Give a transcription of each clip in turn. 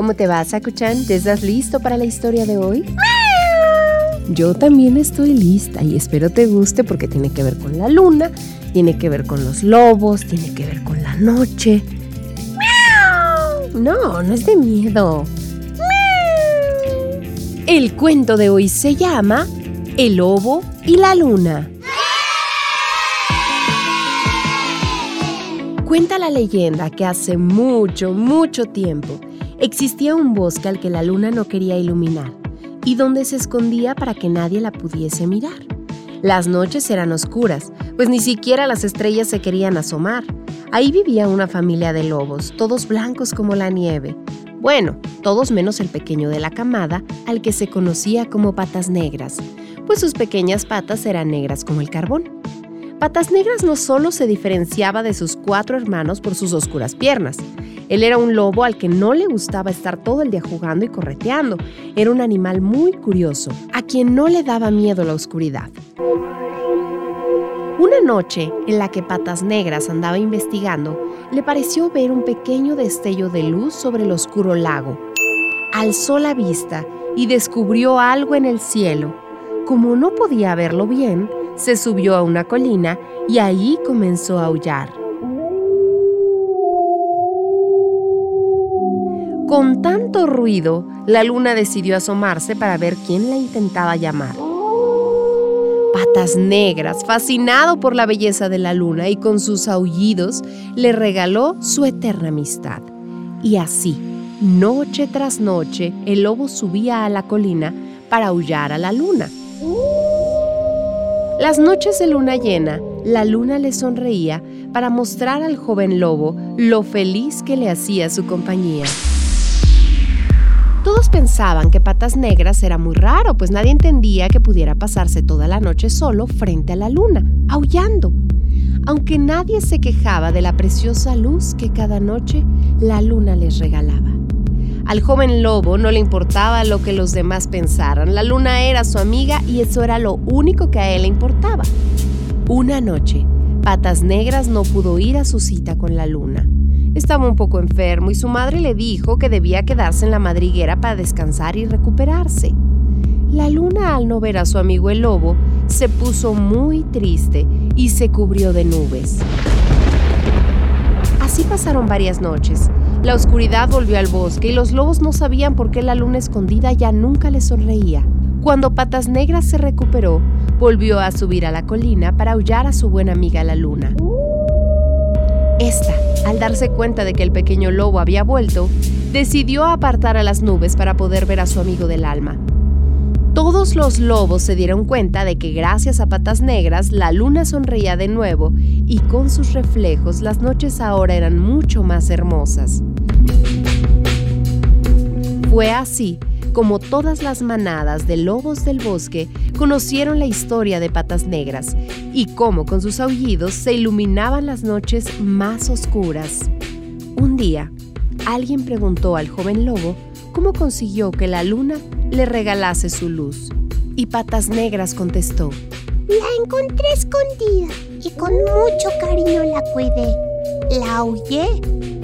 ¿Cómo te va, Sakuchan? ¿Te estás listo para la historia de hoy? Yo también estoy lista y espero te guste porque tiene que ver con la luna, tiene que ver con los lobos, tiene que ver con la noche. No, no es de miedo. El cuento de hoy se llama El lobo y la luna. Cuenta la leyenda que hace mucho, mucho tiempo Existía un bosque al que la luna no quería iluminar y donde se escondía para que nadie la pudiese mirar. Las noches eran oscuras, pues ni siquiera las estrellas se querían asomar. Ahí vivía una familia de lobos, todos blancos como la nieve. Bueno, todos menos el pequeño de la camada, al que se conocía como patas negras, pues sus pequeñas patas eran negras como el carbón. Patas Negras no solo se diferenciaba de sus cuatro hermanos por sus oscuras piernas, él era un lobo al que no le gustaba estar todo el día jugando y correteando. Era un animal muy curioso, a quien no le daba miedo la oscuridad. Una noche en la que Patas Negras andaba investigando, le pareció ver un pequeño destello de luz sobre el oscuro lago. Alzó la vista y descubrió algo en el cielo. Como no podía verlo bien, se subió a una colina y ahí comenzó a aullar. Con tanto ruido, la luna decidió asomarse para ver quién la intentaba llamar. Patas Negras, fascinado por la belleza de la luna y con sus aullidos, le regaló su eterna amistad. Y así, noche tras noche, el lobo subía a la colina para aullar a la luna. Las noches de luna llena, la luna le sonreía para mostrar al joven lobo lo feliz que le hacía su compañía. Todos pensaban que Patas Negras era muy raro, pues nadie entendía que pudiera pasarse toda la noche solo frente a la luna, aullando. Aunque nadie se quejaba de la preciosa luz que cada noche la luna les regalaba. Al joven lobo no le importaba lo que los demás pensaran, la luna era su amiga y eso era lo único que a él le importaba. Una noche, Patas Negras no pudo ir a su cita con la luna. Estaba un poco enfermo y su madre le dijo que debía quedarse en la madriguera para descansar y recuperarse. La luna, al no ver a su amigo el lobo, se puso muy triste y se cubrió de nubes. Así pasaron varias noches. La oscuridad volvió al bosque y los lobos no sabían por qué la luna escondida ya nunca les sonreía. Cuando Patas Negras se recuperó, volvió a subir a la colina para aullar a su buena amiga la luna. Esta, al darse cuenta de que el pequeño lobo había vuelto, decidió apartar a las nubes para poder ver a su amigo del alma. Todos los lobos se dieron cuenta de que gracias a patas negras la luna sonreía de nuevo y con sus reflejos las noches ahora eran mucho más hermosas. Fue así como todas las manadas de lobos del bosque conocieron la historia de Patas Negras y cómo con sus aullidos se iluminaban las noches más oscuras. Un día, alguien preguntó al joven lobo cómo consiguió que la luna le regalase su luz. Y Patas Negras contestó, La encontré escondida y con mucho cariño la cuidé. La aullé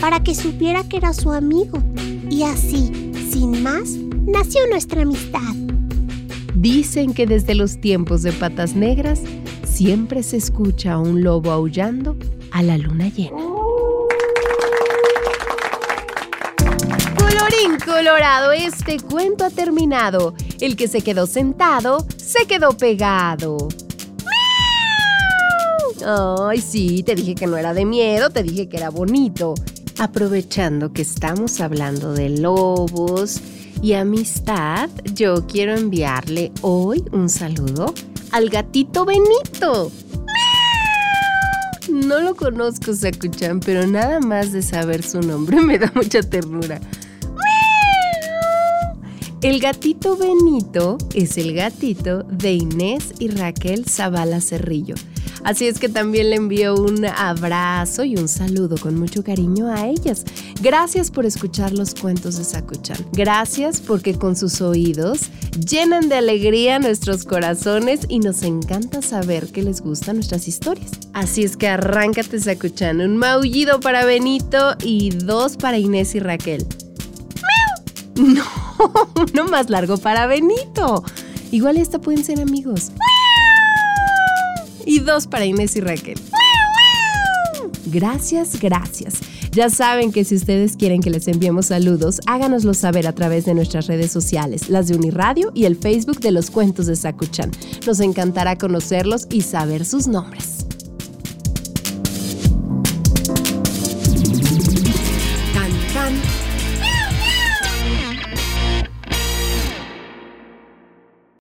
para que supiera que era su amigo y así, sin más, nació nuestra amistad. Dicen que desde los tiempos de patas negras siempre se escucha a un lobo aullando a la luna llena. Colorín colorado, este cuento ha terminado. El que se quedó sentado, se quedó pegado. Ay, sí, te dije que no era de miedo, te dije que era bonito. Aprovechando que estamos hablando de lobos, y amistad, yo quiero enviarle hoy un saludo al gatito Benito. no lo conozco, Sakuchan, pero nada más de saber su nombre me da mucha ternura. El gatito Benito es el gatito de Inés y Raquel Zavala Cerrillo. Así es que también le envío un abrazo y un saludo con mucho cariño a ellas. Gracias por escuchar los cuentos de Sakuchan. Gracias porque con sus oídos llenan de alegría nuestros corazones y nos encanta saber que les gustan nuestras historias. Así es que arráncate Sakuchan, un maullido para Benito y dos para Inés y Raquel. No, uno más largo para Benito. Igual esta pueden ser amigos. Y dos para Inés y Raquel. Gracias, gracias. Ya saben que si ustedes quieren que les enviemos saludos, háganoslo saber a través de nuestras redes sociales, las de Uniradio y el Facebook de los cuentos de Sakuchan. Nos encantará conocerlos y saber sus nombres.